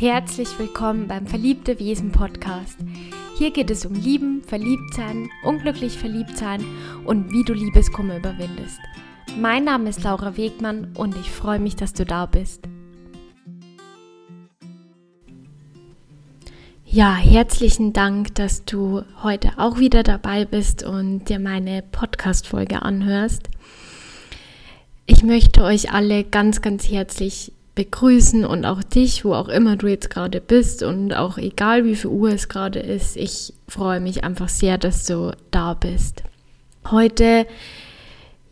Herzlich willkommen beim Verliebte Wesen Podcast. Hier geht es um Lieben, Verliebtsein, unglücklich Verliebtsein und wie du Liebeskummer überwindest. Mein Name ist Laura Wegmann und ich freue mich, dass du da bist. Ja, herzlichen Dank, dass du heute auch wieder dabei bist und dir meine Podcast-Folge anhörst. Ich möchte euch alle ganz, ganz herzlich begrüßen und auch dich, wo auch immer du jetzt gerade bist und auch egal wie viel Uhr es gerade ist. Ich freue mich einfach sehr, dass du da bist. Heute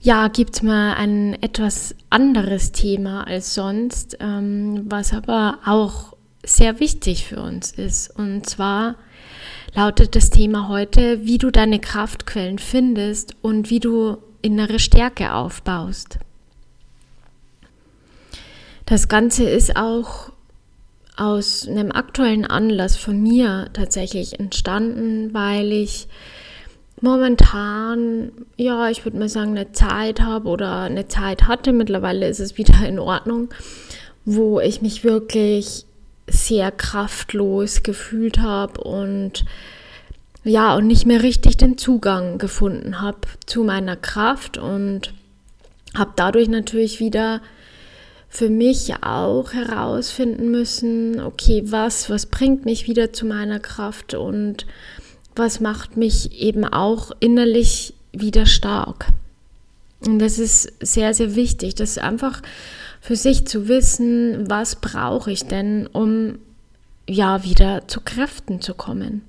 ja, gibt es mal ein etwas anderes Thema als sonst, ähm, was aber auch sehr wichtig für uns ist. Und zwar lautet das Thema heute, wie du deine Kraftquellen findest und wie du innere Stärke aufbaust. Das Ganze ist auch aus einem aktuellen Anlass von mir tatsächlich entstanden, weil ich momentan, ja, ich würde mal sagen, eine Zeit habe oder eine Zeit hatte, mittlerweile ist es wieder in Ordnung, wo ich mich wirklich sehr kraftlos gefühlt habe und ja, und nicht mehr richtig den Zugang gefunden habe zu meiner Kraft und habe dadurch natürlich wieder für mich auch herausfinden müssen, okay, was, was bringt mich wieder zu meiner Kraft und was macht mich eben auch innerlich wieder stark. Und das ist sehr, sehr wichtig, das einfach für sich zu wissen, was brauche ich denn, um ja wieder zu Kräften zu kommen.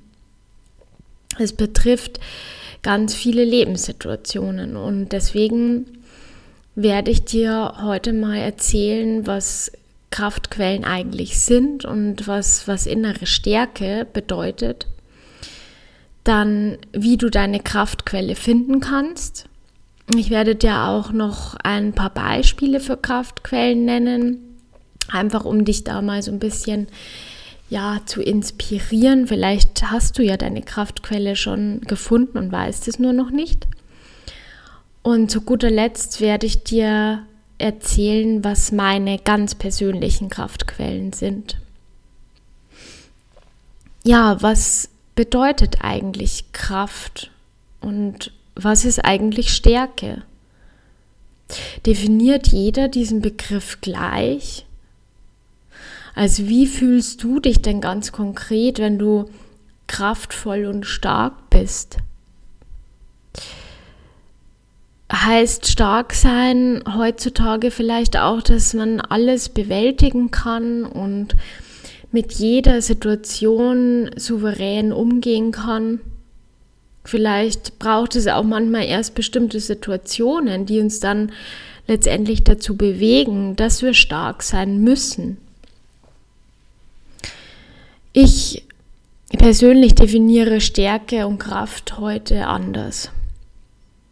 Es betrifft ganz viele Lebenssituationen und deswegen werde ich dir heute mal erzählen, was Kraftquellen eigentlich sind und was, was innere Stärke bedeutet. Dann, wie du deine Kraftquelle finden kannst. Ich werde dir auch noch ein paar Beispiele für Kraftquellen nennen, einfach um dich da mal so ein bisschen ja, zu inspirieren. Vielleicht hast du ja deine Kraftquelle schon gefunden und weißt es nur noch nicht. Und zu guter Letzt werde ich dir erzählen, was meine ganz persönlichen Kraftquellen sind. Ja, was bedeutet eigentlich Kraft und was ist eigentlich Stärke? Definiert jeder diesen Begriff gleich? Also wie fühlst du dich denn ganz konkret, wenn du kraftvoll und stark bist? Heißt stark sein heutzutage vielleicht auch, dass man alles bewältigen kann und mit jeder Situation souverän umgehen kann. Vielleicht braucht es auch manchmal erst bestimmte Situationen, die uns dann letztendlich dazu bewegen, dass wir stark sein müssen. Ich persönlich definiere Stärke und Kraft heute anders.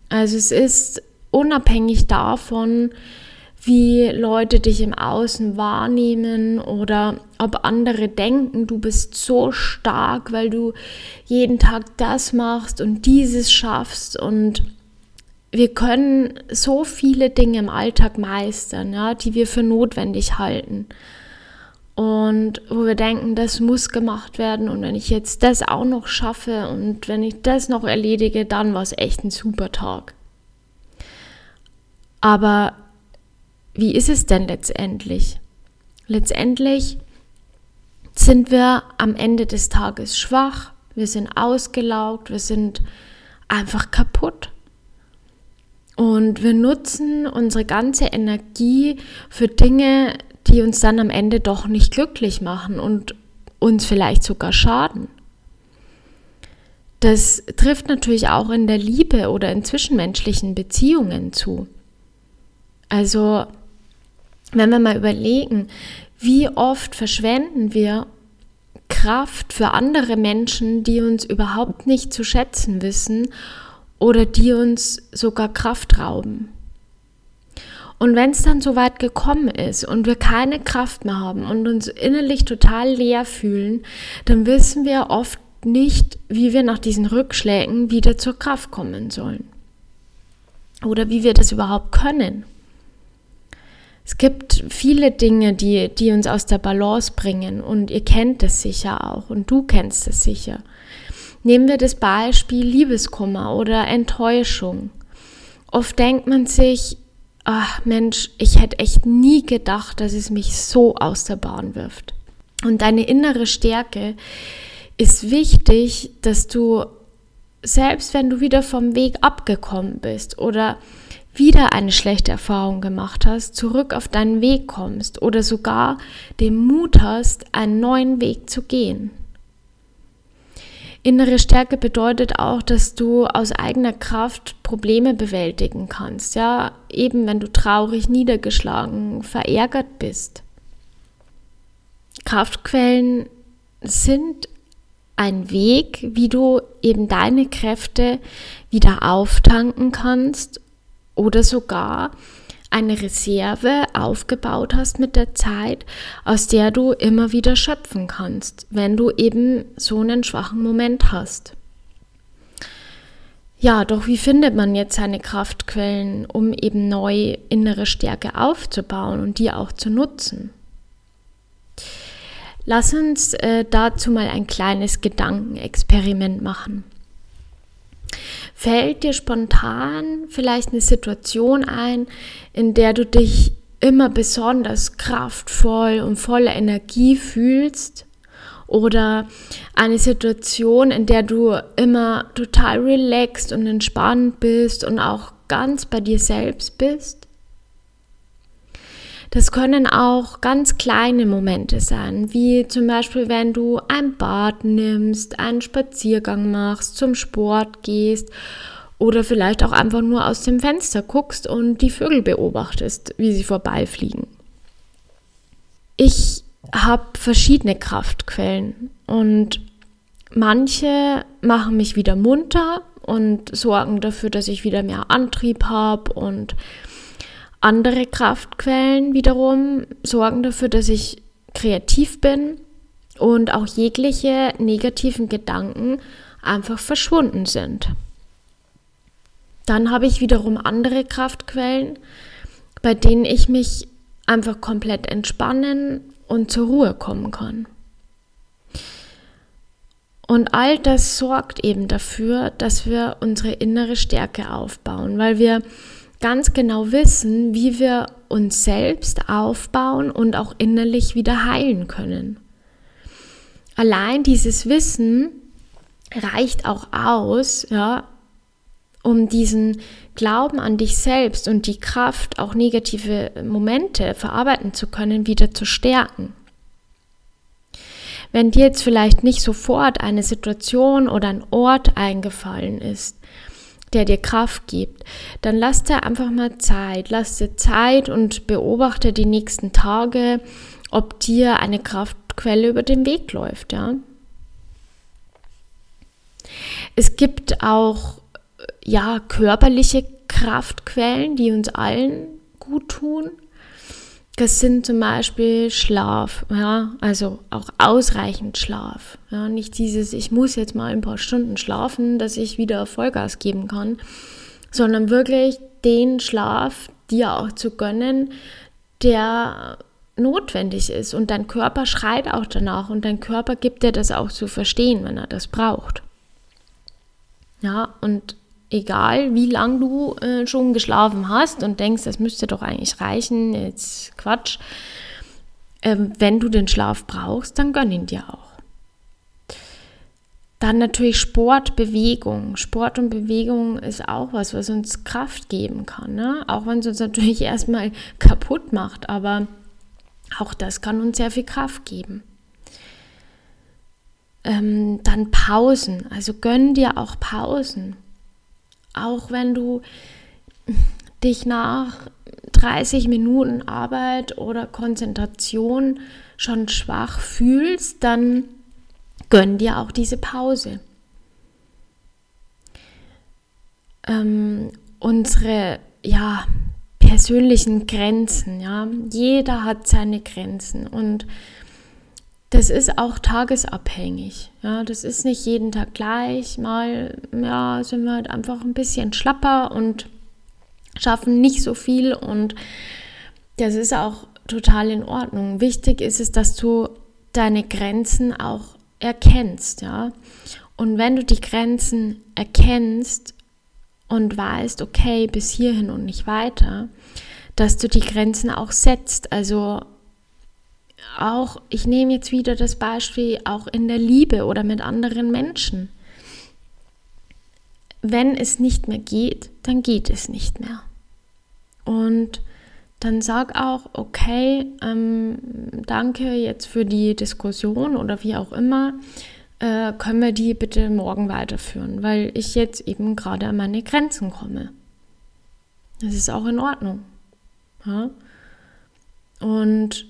Also es ist unabhängig davon, wie Leute dich im Außen wahrnehmen oder ob andere denken, du bist so stark, weil du jeden Tag das machst und dieses schaffst und wir können so viele Dinge im Alltag meistern, ja, die wir für notwendig halten. Und wo wir denken, das muss gemacht werden und wenn ich jetzt das auch noch schaffe und wenn ich das noch erledige, dann war es echt ein super Tag. Aber wie ist es denn letztendlich? Letztendlich sind wir am Ende des Tages schwach, wir sind ausgelaugt, wir sind einfach kaputt. Und wir nutzen unsere ganze Energie für Dinge, die uns dann am Ende doch nicht glücklich machen und uns vielleicht sogar schaden. Das trifft natürlich auch in der Liebe oder in zwischenmenschlichen Beziehungen zu. Also, wenn wir mal überlegen, wie oft verschwenden wir Kraft für andere Menschen, die uns überhaupt nicht zu schätzen wissen oder die uns sogar Kraft rauben. Und wenn es dann so weit gekommen ist und wir keine Kraft mehr haben und uns innerlich total leer fühlen, dann wissen wir oft nicht, wie wir nach diesen Rückschlägen wieder zur Kraft kommen sollen. Oder wie wir das überhaupt können. Es gibt viele Dinge, die, die uns aus der Balance bringen und ihr kennt es sicher auch und du kennst es sicher. Nehmen wir das Beispiel Liebeskummer oder Enttäuschung. Oft denkt man sich, ach Mensch, ich hätte echt nie gedacht, dass es mich so aus der Bahn wirft. Und deine innere Stärke ist wichtig, dass du selbst wenn du wieder vom Weg abgekommen bist oder wieder eine schlechte Erfahrung gemacht hast, zurück auf deinen Weg kommst oder sogar den Mut hast, einen neuen Weg zu gehen. Innere Stärke bedeutet auch, dass du aus eigener Kraft Probleme bewältigen kannst, ja, eben wenn du traurig, niedergeschlagen, verärgert bist. Kraftquellen sind ein Weg, wie du eben deine Kräfte wieder auftanken kannst oder sogar eine Reserve aufgebaut hast mit der Zeit, aus der du immer wieder schöpfen kannst, wenn du eben so einen schwachen Moment hast. Ja, doch wie findet man jetzt seine Kraftquellen, um eben neu innere Stärke aufzubauen und die auch zu nutzen? Lass uns äh, dazu mal ein kleines Gedankenexperiment machen. Fällt dir spontan vielleicht eine Situation ein, in der du dich immer besonders kraftvoll und voller Energie fühlst? Oder eine Situation, in der du immer total relaxed und entspannt bist und auch ganz bei dir selbst bist? Das können auch ganz kleine Momente sein, wie zum Beispiel, wenn du ein Bad nimmst, einen Spaziergang machst, zum Sport gehst oder vielleicht auch einfach nur aus dem Fenster guckst und die Vögel beobachtest, wie sie vorbeifliegen. Ich habe verschiedene Kraftquellen und manche machen mich wieder munter und sorgen dafür, dass ich wieder mehr Antrieb habe und andere Kraftquellen wiederum sorgen dafür, dass ich kreativ bin und auch jegliche negativen Gedanken einfach verschwunden sind. Dann habe ich wiederum andere Kraftquellen, bei denen ich mich einfach komplett entspannen und zur Ruhe kommen kann. Und all das sorgt eben dafür, dass wir unsere innere Stärke aufbauen, weil wir ganz genau wissen, wie wir uns selbst aufbauen und auch innerlich wieder heilen können. Allein dieses Wissen reicht auch aus, ja, um diesen Glauben an dich selbst und die Kraft, auch negative Momente verarbeiten zu können, wieder zu stärken. Wenn dir jetzt vielleicht nicht sofort eine Situation oder ein Ort eingefallen ist, der dir Kraft gibt, dann lass dir einfach mal Zeit. Lass dir Zeit und beobachte die nächsten Tage, ob dir eine Kraftquelle über den Weg läuft, ja. Es gibt auch ja körperliche Kraftquellen, die uns allen gut tun. Das sind zum Beispiel Schlaf, ja, also auch ausreichend Schlaf. Ja, nicht dieses, ich muss jetzt mal ein paar Stunden schlafen, dass ich wieder Vollgas geben kann, sondern wirklich den Schlaf dir auch zu gönnen, der notwendig ist. Und dein Körper schreit auch danach und dein Körper gibt dir das auch zu verstehen, wenn er das braucht. Ja, und egal wie lang du äh, schon geschlafen hast und denkst, das müsste doch eigentlich reichen, jetzt Quatsch. Ähm, wenn du den Schlaf brauchst, dann gönn ihn dir auch. Dann natürlich Sport, Bewegung. Sport und Bewegung ist auch was, was uns Kraft geben kann. Ne? Auch wenn es uns natürlich erstmal kaputt macht, aber auch das kann uns sehr viel Kraft geben. Ähm, dann Pausen. Also gönn dir auch Pausen. Auch wenn du dich nach 30 Minuten Arbeit oder Konzentration schon schwach fühlst, dann gönn dir auch diese Pause. Ähm, unsere ja, persönlichen Grenzen, ja, jeder hat seine Grenzen und das ist auch tagesabhängig. Ja, das ist nicht jeden Tag gleich. Mal ja, sind wir halt einfach ein bisschen schlapper und schaffen nicht so viel und das ist auch total in Ordnung. Wichtig ist es, dass du deine Grenzen auch erkennst, ja. Und wenn du die Grenzen erkennst und weißt, okay, bis hierhin und nicht weiter, dass du die Grenzen auch setzt. Also auch, ich nehme jetzt wieder das Beispiel, auch in der Liebe oder mit anderen Menschen. Wenn es nicht mehr geht, dann geht es nicht mehr. Und dann sag auch, okay, ähm, danke jetzt für die Diskussion oder wie auch immer, äh, können wir die bitte morgen weiterführen, weil ich jetzt eben gerade an meine Grenzen komme. Das ist auch in Ordnung. Ja? Und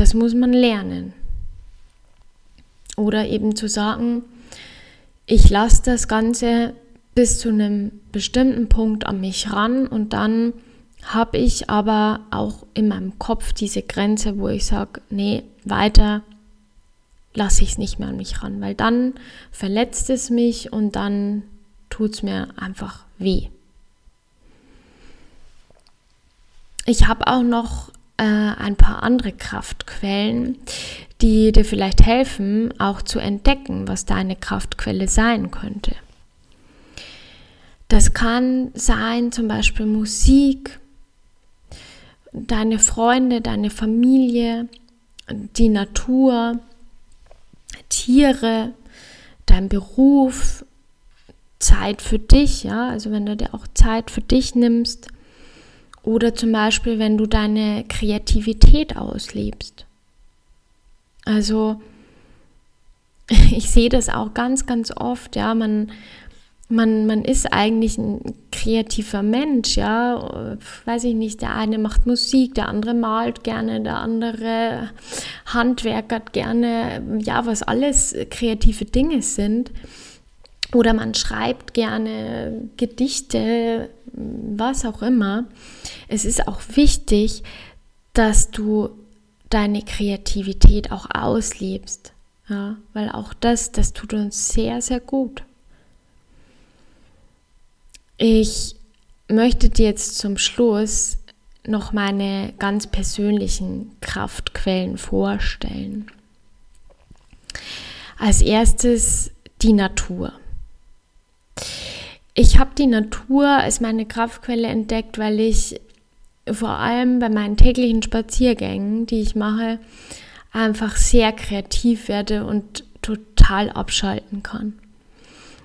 das muss man lernen. Oder eben zu sagen, ich lasse das Ganze bis zu einem bestimmten Punkt an mich ran und dann habe ich aber auch in meinem Kopf diese Grenze, wo ich sage, nee, weiter lasse ich es nicht mehr an mich ran, weil dann verletzt es mich und dann tut es mir einfach weh. Ich habe auch noch äh, ein paar andere Kraftquellen, die dir vielleicht helfen, auch zu entdecken, was deine Kraftquelle sein könnte. Das kann sein zum Beispiel Musik, deine Freunde, deine Familie, die Natur, Tiere, dein Beruf, Zeit für dich, ja, also wenn du dir auch Zeit für dich nimmst oder zum Beispiel, wenn du deine Kreativität auslebst. Also ich sehe das auch ganz, ganz oft, ja, man man, man ist eigentlich ein kreativer Mensch, ja. Weiß ich nicht, der eine macht Musik, der andere malt gerne, der andere handwerkert gerne, ja, was alles kreative Dinge sind. Oder man schreibt gerne Gedichte, was auch immer. Es ist auch wichtig, dass du deine Kreativität auch auslebst. Ja, weil auch das, das tut uns sehr, sehr gut. Ich möchte dir jetzt zum Schluss noch meine ganz persönlichen Kraftquellen vorstellen. Als erstes die Natur. Ich habe die Natur als meine Kraftquelle entdeckt, weil ich vor allem bei meinen täglichen Spaziergängen, die ich mache, einfach sehr kreativ werde und total abschalten kann.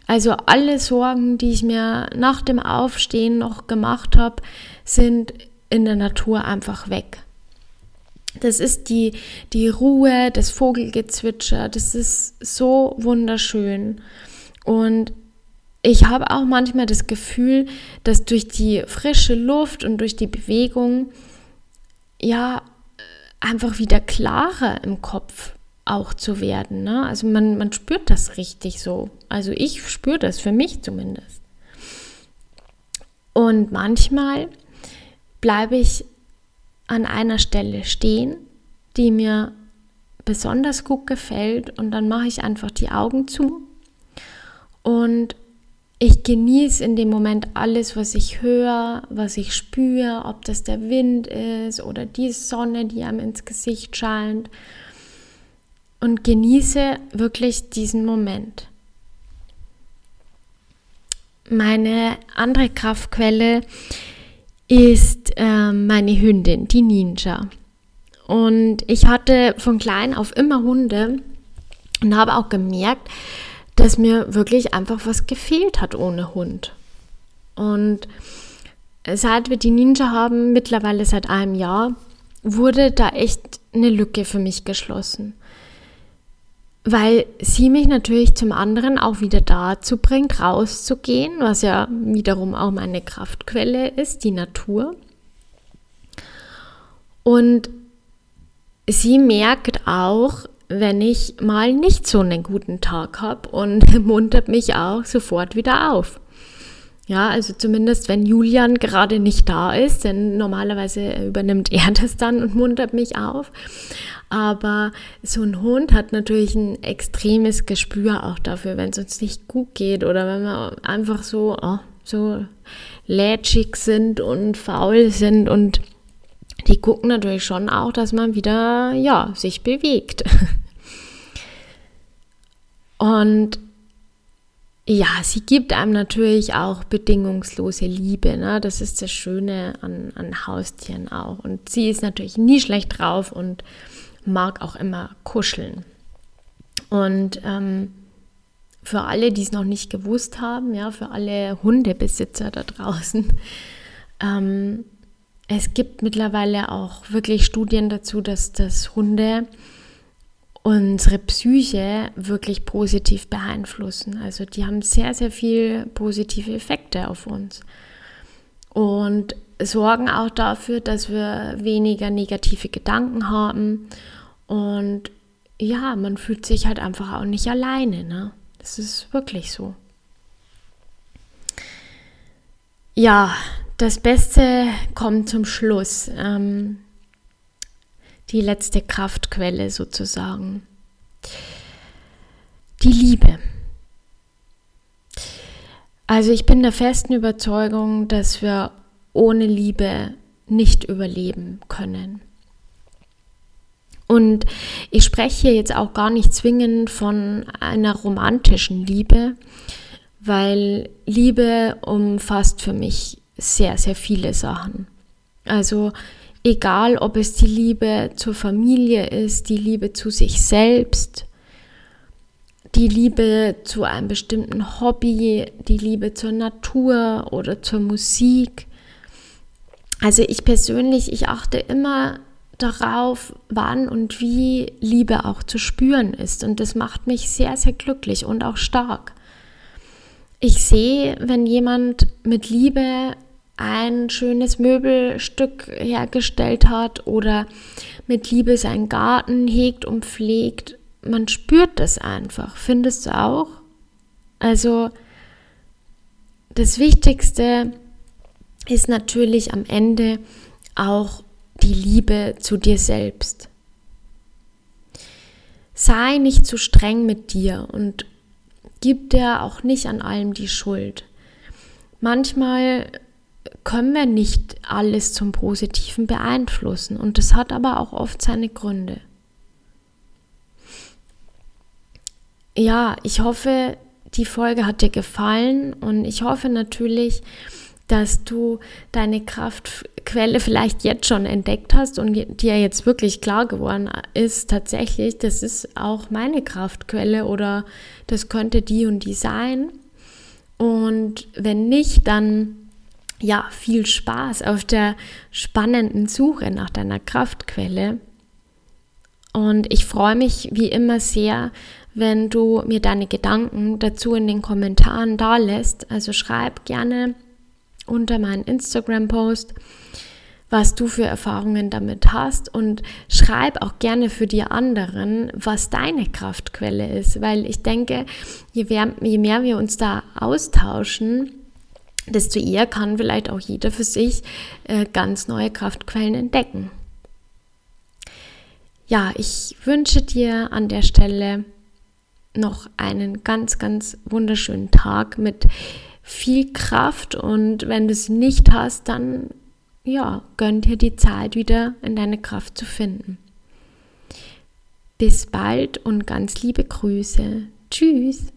Also alle Sorgen, die ich mir nach dem Aufstehen noch gemacht habe, sind in der Natur einfach weg. Das ist die, die Ruhe, das Vogelgezwitscher, das ist so wunderschön. Und ich habe auch manchmal das Gefühl, dass durch die frische Luft und durch die Bewegung ja einfach wieder klarer im Kopf auch zu werden. Ne? Also man, man spürt das richtig so. Also ich spüre das für mich zumindest. Und manchmal bleibe ich an einer Stelle stehen, die mir besonders gut gefällt und dann mache ich einfach die Augen zu und ich genieße in dem Moment alles, was ich höre, was ich spüre, ob das der Wind ist oder die Sonne, die einem ins Gesicht scheint und genieße wirklich diesen Moment. Meine andere Kraftquelle ist äh, meine Hündin, die Ninja. Und ich hatte von klein auf immer Hunde und habe auch gemerkt, dass mir wirklich einfach was gefehlt hat ohne Hund. Und seit wir die Ninja haben, mittlerweile seit einem Jahr, wurde da echt eine Lücke für mich geschlossen weil sie mich natürlich zum anderen auch wieder dazu bringt, rauszugehen, was ja wiederum auch meine Kraftquelle ist, die Natur. Und sie merkt auch, wenn ich mal nicht so einen guten Tag habe und muntert mich auch sofort wieder auf. Ja, also zumindest wenn Julian gerade nicht da ist, denn normalerweise übernimmt er das dann und muntert mich auf. Aber so ein Hund hat natürlich ein extremes Gespür auch dafür, wenn es uns nicht gut geht oder wenn wir einfach so, oh, so lätschig sind und faul sind und die gucken natürlich schon auch, dass man wieder, ja, sich bewegt. Und ja, sie gibt einem natürlich auch bedingungslose Liebe. Ne? Das ist das Schöne an, an Haustieren auch. Und sie ist natürlich nie schlecht drauf und mag auch immer kuscheln. Und ähm, für alle, die es noch nicht gewusst haben, ja, für alle Hundebesitzer da draußen, ähm, es gibt mittlerweile auch wirklich Studien dazu, dass, dass Hunde unsere Psyche wirklich positiv beeinflussen. Also die haben sehr, sehr viel positive Effekte auf uns und sorgen auch dafür, dass wir weniger negative Gedanken haben und ja, man fühlt sich halt einfach auch nicht alleine. Ne? Das ist wirklich so. Ja, das Beste kommt zum Schluss. Ähm, die letzte Kraftquelle sozusagen. Die Liebe. Also ich bin der festen Überzeugung, dass wir ohne Liebe nicht überleben können. Und ich spreche hier jetzt auch gar nicht zwingend von einer romantischen Liebe, weil Liebe umfasst für mich sehr, sehr viele Sachen. Also egal, ob es die Liebe zur Familie ist, die Liebe zu sich selbst, die Liebe zu einem bestimmten Hobby, die Liebe zur Natur oder zur Musik. Also ich persönlich, ich achte immer darauf, wann und wie Liebe auch zu spüren ist. Und das macht mich sehr, sehr glücklich und auch stark. Ich sehe, wenn jemand mit Liebe ein schönes Möbelstück hergestellt hat oder mit Liebe seinen Garten hegt und pflegt, man spürt das einfach. Findest du auch? Also das Wichtigste ist natürlich am Ende auch die Liebe zu dir selbst. Sei nicht zu streng mit dir und gib dir auch nicht an allem die Schuld. Manchmal können wir nicht alles zum Positiven beeinflussen und das hat aber auch oft seine Gründe. Ja, ich hoffe, die Folge hat dir gefallen und ich hoffe natürlich, dass du deine Kraftquelle vielleicht jetzt schon entdeckt hast und dir jetzt wirklich klar geworden ist, tatsächlich, das ist auch meine Kraftquelle oder das könnte die und die sein. Und wenn nicht, dann ja, viel Spaß auf der spannenden Suche nach deiner Kraftquelle. Und ich freue mich wie immer sehr, wenn du mir deine Gedanken dazu in den Kommentaren da lässt. Also schreib gerne unter meinen Instagram-Post, was du für Erfahrungen damit hast und schreib auch gerne für die anderen, was deine Kraftquelle ist, weil ich denke, je mehr, je mehr wir uns da austauschen, desto eher kann vielleicht auch jeder für sich äh, ganz neue Kraftquellen entdecken. Ja, ich wünsche dir an der Stelle noch einen ganz, ganz wunderschönen Tag mit viel Kraft und wenn du es nicht hast, dann ja, gönn dir die Zeit wieder in deine Kraft zu finden. Bis bald und ganz liebe Grüße. Tschüss.